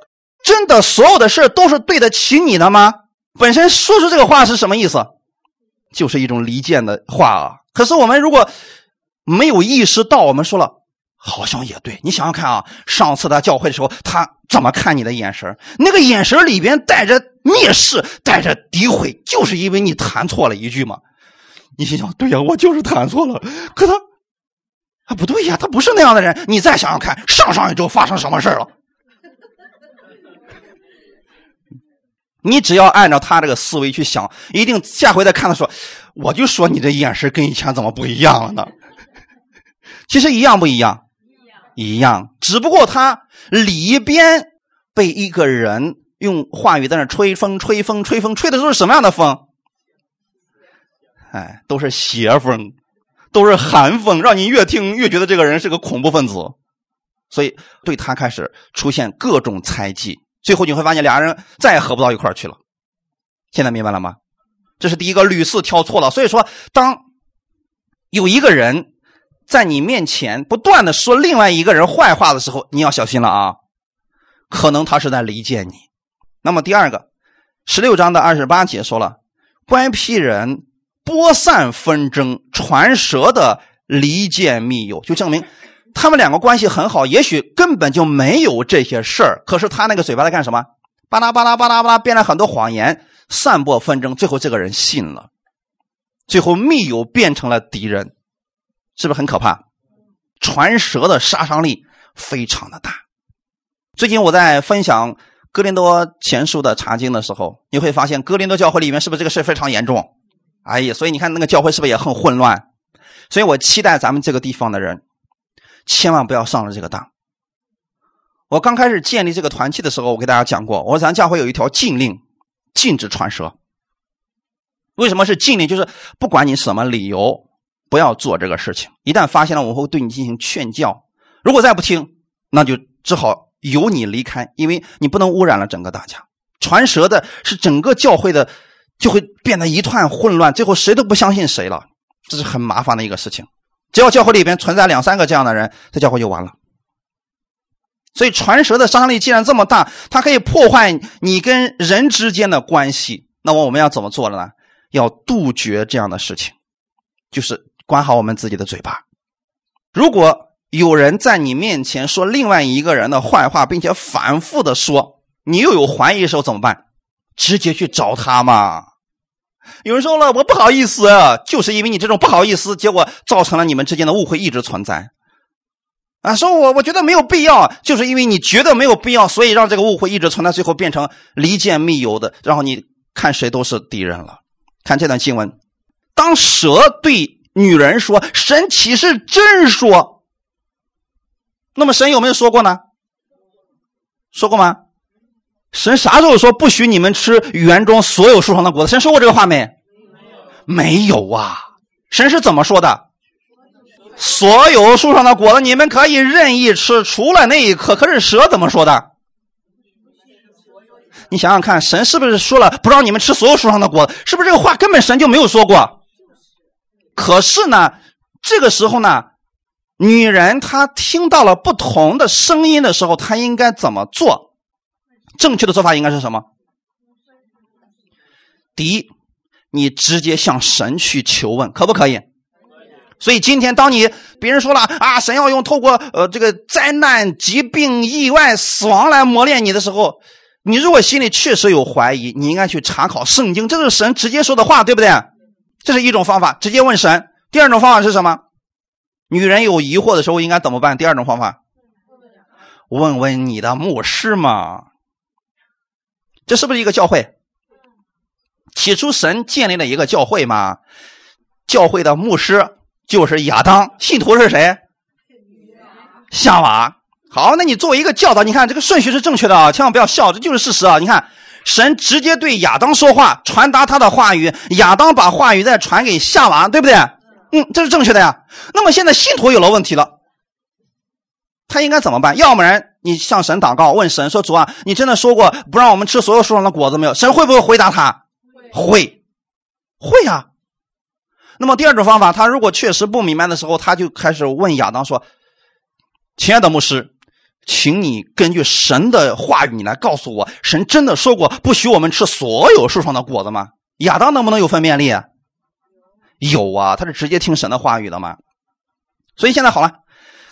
真的所有的事都是对得起你的吗？本身说出这个话是什么意思？就是一种离间的话啊！可是我们如果没有意识到，我们说了。好像也对，你想想看啊，上次他教会的时候，他怎么看你的眼神？那个眼神里边带着蔑视，带着诋毁，就是因为你弹错了一句嘛。你心想，对呀，我就是弹错了。可他，啊不对呀，他不是那样的人。你再想想看，上上一周发生什么事了？你只要按照他这个思维去想，一定下回再看的时候，我就说你这眼神跟以前怎么不一样了呢？其实一样不一样？一样，只不过他里边被一个人用话语在那吹风、吹风、吹风，吹的都是什么样的风？哎，都是邪风，都是寒风，让你越听越觉得这个人是个恐怖分子，所以对他开始出现各种猜忌，最后你会发现俩人再也合不到一块去了。现在明白了吗？这是第一个屡次挑错了。所以说，当有一个人。在你面前不断的说另外一个人坏话的时候，你要小心了啊！可能他是在离间你。那么第二个，十六章的二十八节说了，乖僻人播散纷争，传舌的离间密友，就证明他们两个关系很好。也许根本就没有这些事儿，可是他那个嘴巴在干什么？巴拉巴拉巴拉巴拉编了很多谎言，散播纷争，最后这个人信了，最后密友变成了敌人。是不是很可怕？传舌的杀伤力非常的大。最近我在分享哥林多前书的查经的时候，你会发现哥林多教会里面是不是这个事非常严重？哎呀，所以你看那个教会是不是也很混乱？所以我期待咱们这个地方的人千万不要上了这个当。我刚开始建立这个团契的时候，我给大家讲过，我说咱教会有一条禁令，禁止传舌。为什么是禁令？就是不管你什么理由。不要做这个事情。一旦发现了，我会对你进行劝教。如果再不听，那就只好由你离开，因为你不能污染了整个大家。传舌的是整个教会的，就会变得一团混乱，最后谁都不相信谁了。这是很麻烦的一个事情。只要教会里边存在两三个这样的人，这教会就完了。所以传舌的杀伤力既然这么大，它可以破坏你跟人之间的关系。那么我们要怎么做了呢？要杜绝这样的事情，就是。管好我们自己的嘴巴。如果有人在你面前说另外一个人的坏话，并且反复的说，你又有怀疑的时候怎么办？直接去找他嘛。有人说了，我不好意思，就是因为你这种不好意思，结果造成了你们之间的误会一直存在。啊，说我我觉得没有必要，就是因为你觉得没有必要，所以让这个误会一直存在，最后变成离间密友的，然后你看谁都是敌人了。看这段经文，当蛇对。女人说：“神岂是真说？那么神有没有说过呢？说过吗？神啥时候说不许你们吃园中所有树上的果子？神说过这个话没？没有啊！神是怎么说的？所有树上的果子你们可以任意吃，除了那一颗。可是蛇怎么说的？你想想看，神是不是说了不让你们吃所有树上的果子？是不是这个话根本神就没有说过？”可是呢，这个时候呢，女人她听到了不同的声音的时候，她应该怎么做？正确的做法应该是什么？第一，你直接向神去求问，可不可以？所以今天当你别人说了啊，神要用透过呃这个灾难、疾病、意外、死亡来磨练你的时候，你如果心里确实有怀疑，你应该去查考圣经，这是神直接说的话，对不对？这是一种方法，直接问神。第二种方法是什么？女人有疑惑的时候应该怎么办？第二种方法，问问你的牧师嘛。这是不是一个教会？起初神建立了一个教会嘛。教会的牧师就是亚当，信徒是谁？夏娃。好，那你作为一个教导，你看这个顺序是正确的啊，千万不要笑，这就是事实啊。你看。神直接对亚当说话，传达他的话语，亚当把话语再传给夏娃，对不对？嗯，这是正确的呀。那么现在信徒有了问题了，他应该怎么办？要不然你向神祷告，问神说：“主啊，你真的说过不让我们吃所有树上的果子没有？”神会不会回答他？会，会呀。那么第二种方法，他如果确实不明白的时候，他就开始问亚当说：“亲爱的牧师。”请你根据神的话语，你来告诉我，神真的说过不许我们吃所有树上的果子吗？亚当能不能有分辨力？有啊，他是直接听神的话语的嘛。所以现在好了，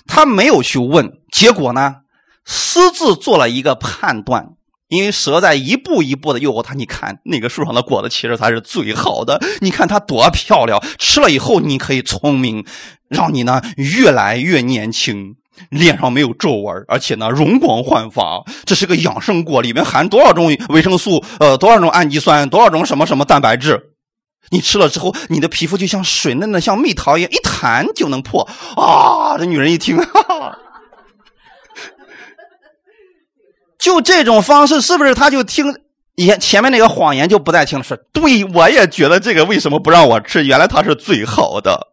他没有去问，结果呢，私自做了一个判断，因为蛇在一步一步的诱惑他。你看那个树上的果子其实才是最好的，你看它多漂亮，吃了以后你可以聪明，让你呢越来越年轻。脸上没有皱纹，而且呢容光焕发。这是个养生果，里面含多少种维生素？呃，多少种氨基酸？多少种什么什么蛋白质？你吃了之后，你的皮肤就像水嫩的，像蜜桃一样，一弹就能破。啊，这女人一听，哈哈，就这种方式，是不是他就听前前面那个谎言就不再听了？说，对我也觉得这个为什么不让我吃？原来他是最好的。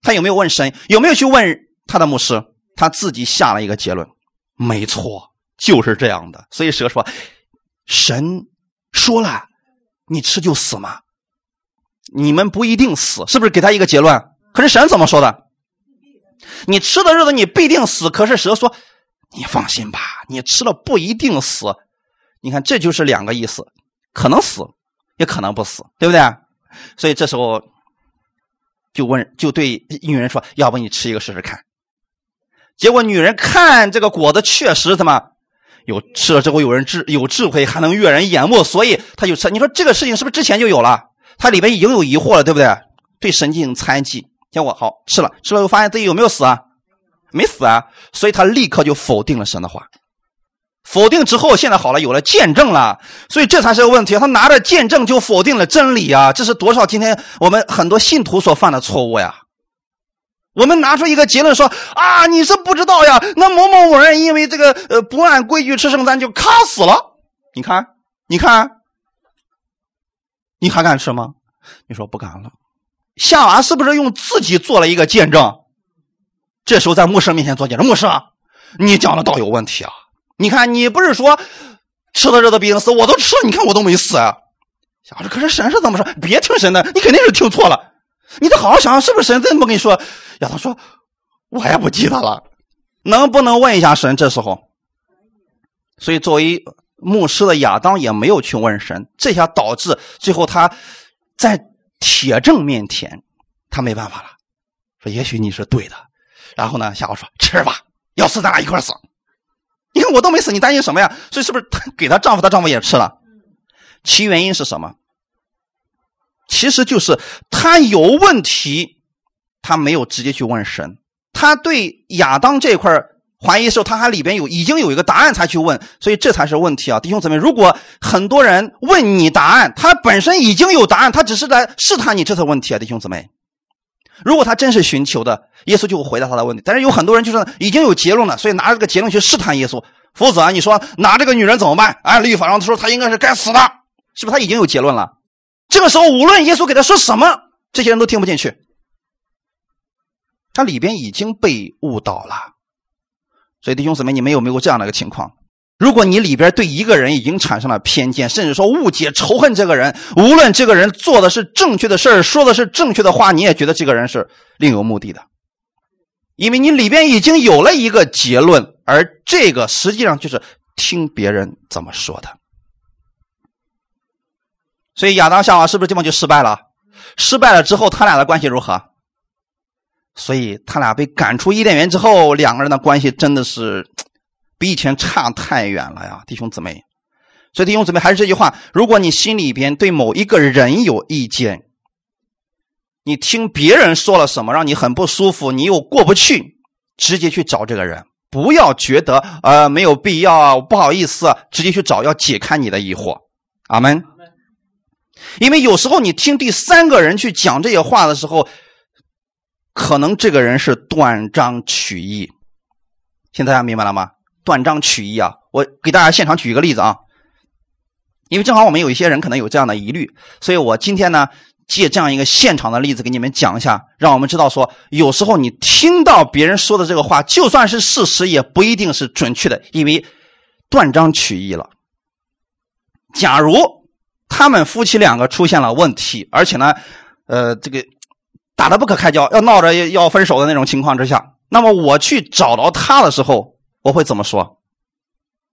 他有没有问神？有没有去问他的牧师？他自己下了一个结论：没错，就是这样的。所以蛇说：“神说了，你吃就死吗？”你们不一定死，是不是给他一个结论？可是神怎么说的？你吃的日子你必定死。可是蛇说：“你放心吧，你吃了不一定死。”你看，这就是两个意思，可能死，也可能不死，对不对？所以这时候就问，就对女人说：“要不你吃一个试试看？”结果女人看这个果子确实怎么有吃了之后有人智有智慧，还能悦人眼目，所以他就吃。你说这个事情是不是之前就有了？他里边已经有疑惑了，对不对？对神进行猜忌，结果好吃了，吃了又发现自己有没有死啊？没死啊，所以他立刻就否定了神的话。否定之后，现在好了，有了见证了，所以这才是个问题。他拿着见证就否定了真理啊！这是多少今天我们很多信徒所犯的错误呀？我们拿出一个结论说啊，你是不知道呀，那某某某人因为这个呃不按规矩吃圣餐就卡死了。你看，你看。你还敢吃吗？你说不敢了。夏娃是不是用自己做了一个见证？这时候在牧师面前做见证，牧师，你讲的倒有问题啊！你看，你不是说吃了这的必定死，我都吃了，你看我都没死啊。夏娃说：“可是神是怎么说？别听神的，你肯定是听错了。你得好好想想，是不是神这么跟你说？”亚当说：“我也不记得了，能不能问一下神？”这时候，所以作为。牧师的亚当也没有去问神，这下导致最后他在铁证面前，他没办法了，说也许你是对的。然后呢，夏娃说吃吧，要死咱俩一块死。你看我都没死，你担心什么呀？所以是不是给她丈夫，她丈夫也吃了？其原因是什么？其实就是他有问题，他没有直接去问神，他对亚当这块怀疑的时候，他还里边有已经有一个答案才去问，所以这才是问题啊，弟兄姊妹！如果很多人问你答案，他本身已经有答案，他只是来试探你这次问题啊，弟兄姊妹！如果他真是寻求的，耶稣就会回答他的问题。但是有很多人就是已经有结论了，所以拿这个结论去试探耶稣。否则，你说拿这个女人怎么办？按律法上说，她应该是该死的，是不是？他已经有结论了。这个时候，无论耶稣给他说什么，这些人都听不进去，他里边已经被误导了。所以弟兄姊妹，你们有没有这样的一个情况？如果你里边对一个人已经产生了偏见，甚至说误解、仇恨这个人，无论这个人做的是正确的事说的是正确的话，你也觉得这个人是另有目的的，因为你里边已经有了一个结论，而这个实际上就是听别人怎么说的。所以亚当夏娃是不是这么就失败了？失败了之后，他俩的关系如何？所以他俩被赶出伊甸园之后，两个人的关系真的是比以前差太远了呀，弟兄姊妹。所以弟兄姊妹还是这句话：如果你心里边对某一个人有意见，你听别人说了什么让你很不舒服，你又过不去，直接去找这个人，不要觉得呃没有必要，不好意思，直接去找，要解开你的疑惑。阿门。因为有时候你听第三个人去讲这些话的时候。可能这个人是断章取义，现在大家明白了吗？断章取义啊！我给大家现场举一个例子啊，因为正好我们有一些人可能有这样的疑虑，所以我今天呢借这样一个现场的例子给你们讲一下，让我们知道说，有时候你听到别人说的这个话，就算是事实，也不一定是准确的，因为断章取义了。假如他们夫妻两个出现了问题，而且呢，呃，这个。打得不可开交，要闹着要分手的那种情况之下，那么我去找到他的时候，我会怎么说？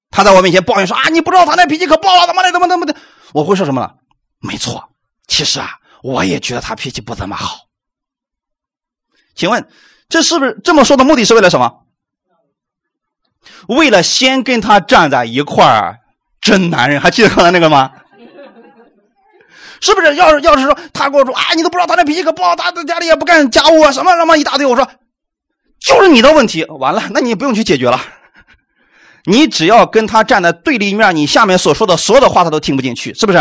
他在我面前抱怨说：“啊，你不知道他那脾气可暴了，怎么的，怎么怎么的？”我会说什么呢？没错，其实啊，我也觉得他脾气不怎么好。请问，这是不是这么说的目的是为了什么？为了先跟他站在一块儿，真男人，还记得刚才那个吗？是不是？要是要是说他跟我说啊，你都不知道他这脾气可不好，他在家里也不干家务啊，什么什么一大堆。我说，就是你的问题。完了，那你不用去解决了。[laughs] 你只要跟他站在对立面，你下面所说的所有的话他都听不进去，是不是？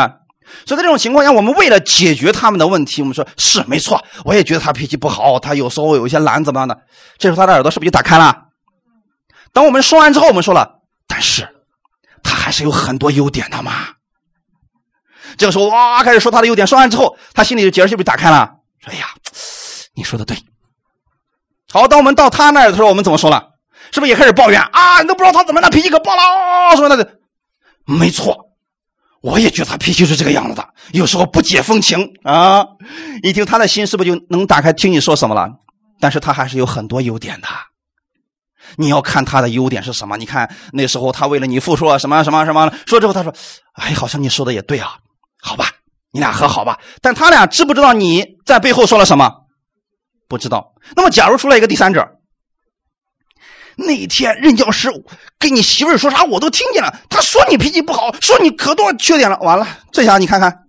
所以在这种情况下，我们为了解决他们的问题，我们说是没错，我也觉得他脾气不好，他有时候有一些懒怎么样的。这时候他的耳朵是不是就打开了？当我们说完之后，我们说了，但是他还是有很多优点的嘛。这个时候哇，开始说他的优点，说完之后，他心里的结是不是打开了？说哎呀，你说的对。好，当我们到他那儿的时候，我们怎么说了？是不是也开始抱怨啊？你都不知道他怎么那脾气可暴了，什么的？没错。我也觉得他脾气是这个样子的，有时候不解风情啊。一听他的心，是不是就能打开听你说什么了？但是他还是有很多优点的。你要看他的优点是什么？你看那时候他为了你付出了什么什么什么？说之后他说：“哎，好像你说的也对啊，好吧，你俩和好吧。”但他俩知不知道你在背后说了什么？不知道。那么，假如出来一个第三者。那天任教师跟你媳妇儿说啥，我都听见了。他说你脾气不好，说你可多缺点了。完了，这下你看看，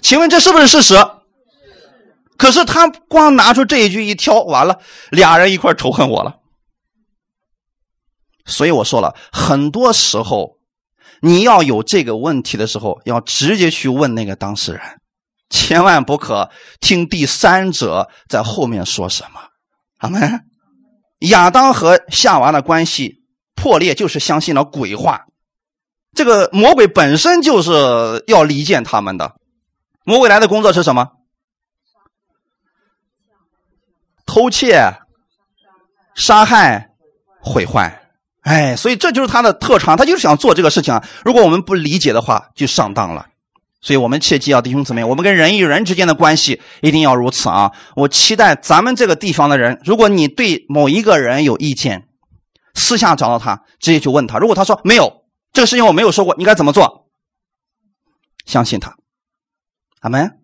请问这是不是事实？可是他光拿出这一句一挑，完了，俩人一块仇恨我了。所以我说了，很多时候你要有这个问题的时候，要直接去问那个当事人，千万不可听第三者在后面说什么。阿门。亚当和夏娃的关系破裂，就是相信了鬼话。这个魔鬼本身就是要离间他们的。魔鬼来的工作是什么？偷窃、杀害、毁坏。哎，所以这就是他的特长，他就是想做这个事情。如果我们不理解的话，就上当了。所以我们切记啊，弟兄姊妹，我们跟人与人之间的关系一定要如此啊！我期待咱们这个地方的人，如果你对某一个人有意见，私下找到他，直接去问他。如果他说没有这个事情我没有说过，你该怎么做？相信他，阿门。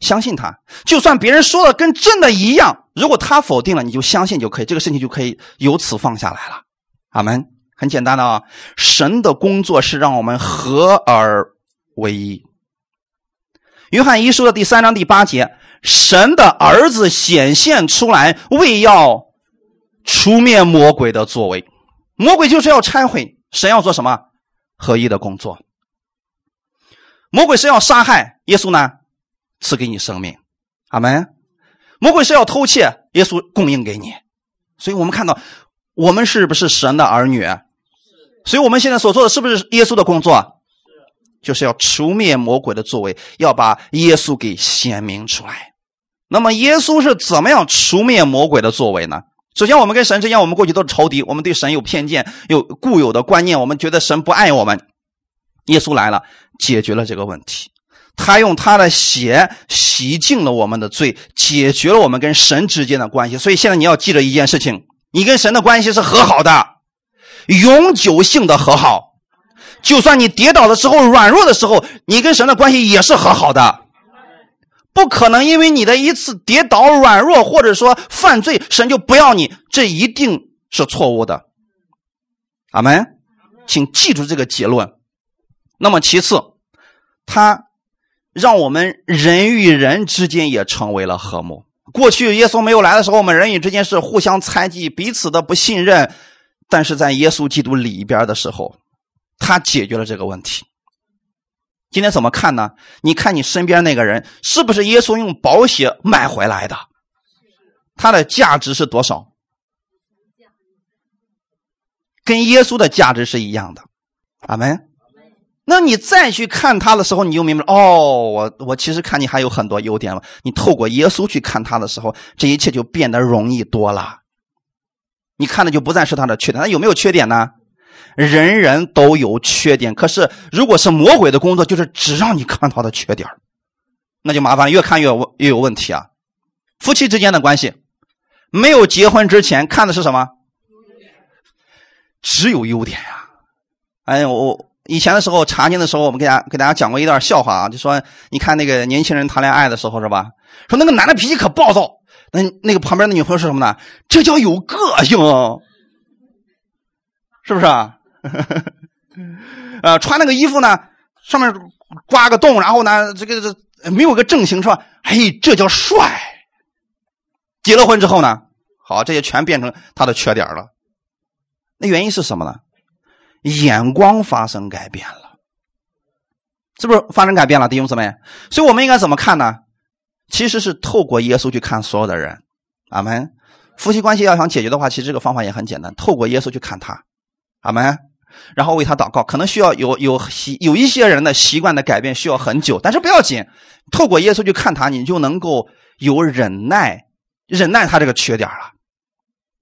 相信他，就算别人说的跟真的一样，如果他否定了，你就相信就可以，这个事情就可以由此放下来了。阿门。很简单的啊，神的工作是让我们合而为一。约翰一书的第三章第八节，神的儿子显现出来，为要除灭魔鬼的作为。魔鬼就是要拆毁神要做什么合一的工作。魔鬼是要杀害耶稣呢，赐给你生命，阿门。魔鬼是要偷窃耶稣供应给你，所以我们看到我们是不是神的儿女？所以我们现在所做的是不是耶稣的工作？就是要除灭魔鬼的作为，要把耶稣给显明出来。那么，耶稣是怎么样除灭魔鬼的作为呢？首先，我们跟神之间，我们过去都是仇敌，我们对神有偏见，有固有的观念，我们觉得神不爱我们。耶稣来了，解决了这个问题。他用他的血洗净了我们的罪，解决了我们跟神之间的关系。所以，现在你要记着一件事情：你跟神的关系是和好的，永久性的和好。就算你跌倒的时候、软弱的时候，你跟神的关系也是和好的，不可能因为你的一次跌倒、软弱或者说犯罪，神就不要你，这一定是错误的。阿门，请记住这个结论。那么其次，他让我们人与人之间也成为了和睦。过去耶稣没有来的时候，我们人与之间是互相猜忌、彼此的不信任，但是在耶稣基督里边的时候。他解决了这个问题。今天怎么看呢？你看你身边那个人是不是耶稣用宝血买回来的？他的价值是多少？跟耶稣的价值是一样的。阿门。那你再去看他的时候，你就明白哦，我我其实看你还有很多优点了。你透过耶稣去看他的时候，这一切就变得容易多了。你看的就不再是他的缺点，他有没有缺点呢？人人都有缺点，可是如果是魔鬼的工作，就是只让你看他的缺点那就麻烦，越看越越有问题啊。夫妻之间的关系，没有结婚之前看的是什么？只有优点呀。哎，我以前的时候查经的时候，我们给大家给大家讲过一段笑话啊，就说你看那个年轻人谈恋爱的时候是吧？说那个男的脾气可暴躁，那那个旁边的女朋友说什么呢？这叫有个性，[laughs] 是不是啊？[laughs] 呃，穿那个衣服呢，上面刮个洞，然后呢，这个这没有个正形是吧？哎，这叫帅。结了婚之后呢，好，这些全变成他的缺点了。那原因是什么呢？眼光发生改变了。是不是发生改变了，弟兄姊妹？所以我们应该怎么看呢？其实是透过耶稣去看所有的人。阿门。夫妻关系要想解决的话，其实这个方法也很简单，透过耶稣去看他。阿门。然后为他祷告，可能需要有有习有一些人的习惯的改变需要很久，但是不要紧，透过耶稣去看他，你就能够有忍耐，忍耐他这个缺点了。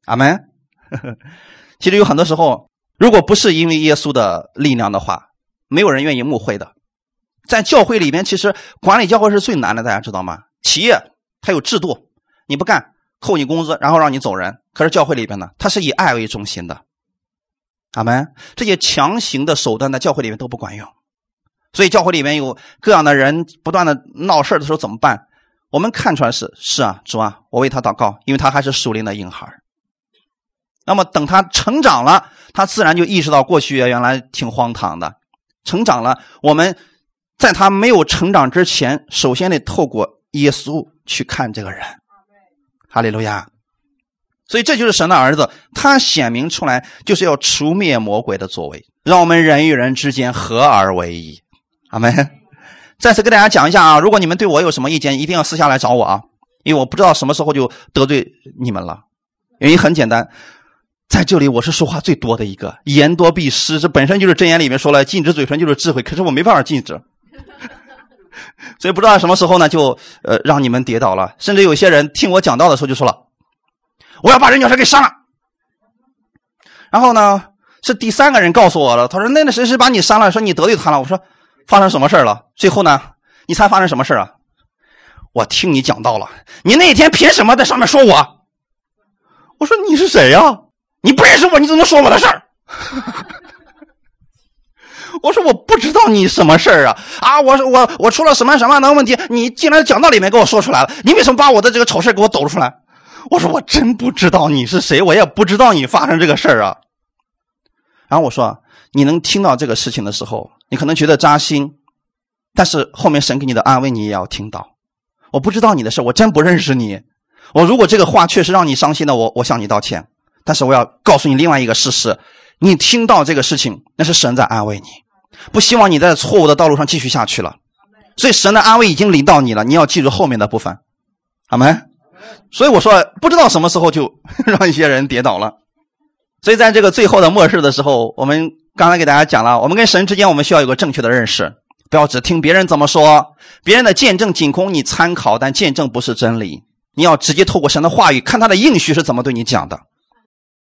阿门。[laughs] 其实有很多时候，如果不是因为耶稣的力量的话，没有人愿意牧会的。在教会里面，其实管理教会是最难的，大家知道吗？企业它有制度，你不干扣你工资，然后让你走人。可是教会里边呢，它是以爱为中心的。阿门。这些强行的手段在教会里面都不管用，所以教会里面有各样的人不断的闹事的时候怎么办？我们看出来是是啊，主啊，我为他祷告，因为他还是属灵的婴孩。那么等他成长了，他自然就意识到过去原来挺荒唐的。成长了，我们在他没有成长之前，首先得透过耶稣去看这个人。哈利路亚。所以这就是神的儿子，他显明出来就是要除灭魔鬼的作为，让我们人与人之间合而为一。阿门。再次跟大家讲一下啊，如果你们对我有什么意见，一定要私下来找我啊，因为我不知道什么时候就得罪你们了。原因很简单，在这里我是说话最多的一个，言多必失，这本身就是箴言里面说了，禁止嘴唇就是智慧，可是我没办法禁止，[laughs] 所以不知道什么时候呢，就呃让你们跌倒了。甚至有些人听我讲道的时候就说了。我要把人家谁给杀了。然后呢，是第三个人告诉我了。他说：“那那谁谁把你杀了？说你得罪他了。”我说：“发生什么事了？”最后呢，你猜发生什么事啊？我听你讲到了，你那天凭什么在上面说我？我说你是谁呀？你不认识我，你怎么说我的事儿？[laughs] 我说我不知道你什么事儿啊！啊，我说我我出了什么什么样的问题？你竟然讲道里面给我说出来了？你为什么把我的这个丑事给我抖出来？我说我真不知道你是谁，我也不知道你发生这个事儿啊。然后我说你能听到这个事情的时候，你可能觉得扎心，但是后面神给你的安慰你也要听到。我不知道你的事，我真不认识你。我如果这个话确实让你伤心了，我我向你道歉。但是我要告诉你另外一个事实：你听到这个事情，那是神在安慰你，不希望你在错误的道路上继续下去了。所以神的安慰已经临到你了，你要记住后面的部分，好吗？所以我说，不知道什么时候就 [laughs] 让一些人跌倒了。所以在这个最后的末世的时候，我们刚才给大家讲了，我们跟神之间，我们需要有个正确的认识，不要只听别人怎么说，别人的见证仅供你参考，但见证不是真理。你要直接透过神的话语，看他的应许是怎么对你讲的。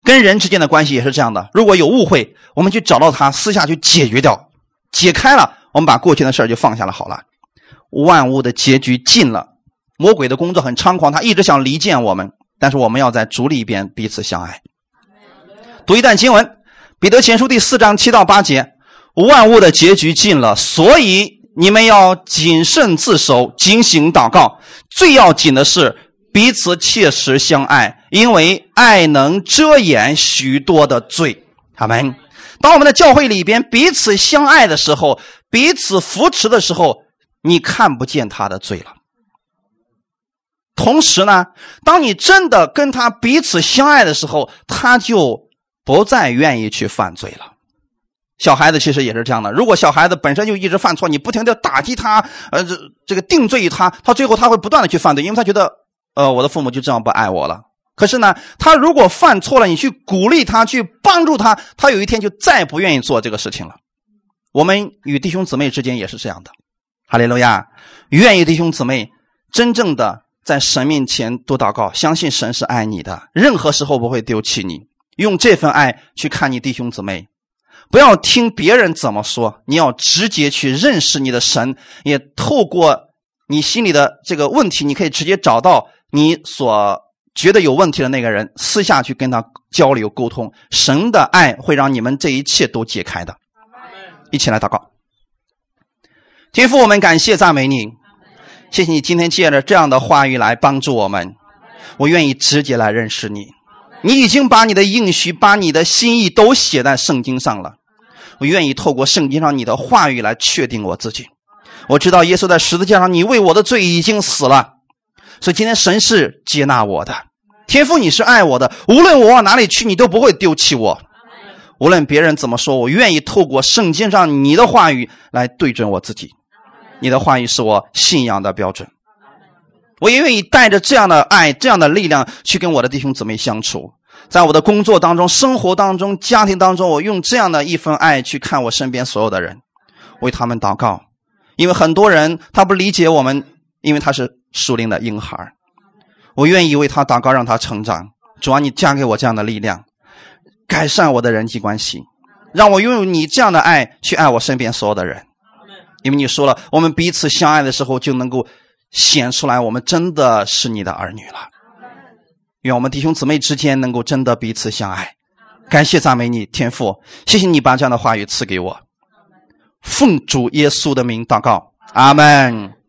跟人之间的关系也是这样的，如果有误会，我们去找到他，私下去解决掉，解开了，我们把过去的事就放下了。好了，万物的结局尽了。魔鬼的工作很猖狂，他一直想离间我们，但是我们要在主里边彼此相爱。读一段经文，《彼得前书》第四章七到八节：万物的结局尽了，所以你们要谨慎自守，警醒祷告。最要紧的是彼此切实相爱，因为爱能遮掩许多的罪。他们当我们的教会里边彼此相爱的时候，彼此扶持的时候，你看不见他的罪了。同时呢，当你真的跟他彼此相爱的时候，他就不再愿意去犯罪了。小孩子其实也是这样的。如果小孩子本身就一直犯错，你不停的打击他，呃，这这个定罪于他，他最后他会不断的去犯罪，因为他觉得，呃，我的父母就这样不爱我了。可是呢，他如果犯错了，你去鼓励他，去帮助他，他有一天就再不愿意做这个事情了。我们与弟兄姊妹之间也是这样的。哈利路亚，愿意弟兄姊妹真正的。在神面前多祷告，相信神是爱你的，任何时候不会丢弃你。用这份爱去看你弟兄姊妹，不要听别人怎么说，你要直接去认识你的神。也透过你心里的这个问题，你可以直接找到你所觉得有问题的那个人，私下去跟他交流沟通。神的爱会让你们这一切都解开的。一起来祷告，天父，我们感谢赞美你。谢谢你今天借着这样的话语来帮助我们，我愿意直接来认识你。你已经把你的应许、把你的心意都写在圣经上了，我愿意透过圣经上你的话语来确定我自己。我知道耶稣在十字架上，你为我的罪已经死了，所以今天神是接纳我的。天父，你是爱我的，无论我往哪里去，你都不会丢弃我。无论别人怎么说，我愿意透过圣经上你的话语来对准我自己。你的话语是我信仰的标准。我也愿意带着这样的爱、这样的力量去跟我的弟兄姊妹相处，在我的工作当中、生活当中、家庭当中，我用这样的一份爱去看我身边所有的人，为他们祷告。因为很多人他不理解我们，因为他是属灵的婴孩我愿意为他祷告，让他成长。主啊，你加给我这样的力量，改善我的人际关系，让我拥有你这样的爱去爱我身边所有的人。因为你说了，我们彼此相爱的时候就能够。显出来，我们真的是你的儿女了。愿我们弟兄姊妹之间能够真的彼此相爱。感谢赞美你，天父，谢谢你把这样的话语赐给我。奉主耶稣的名祷告，阿门。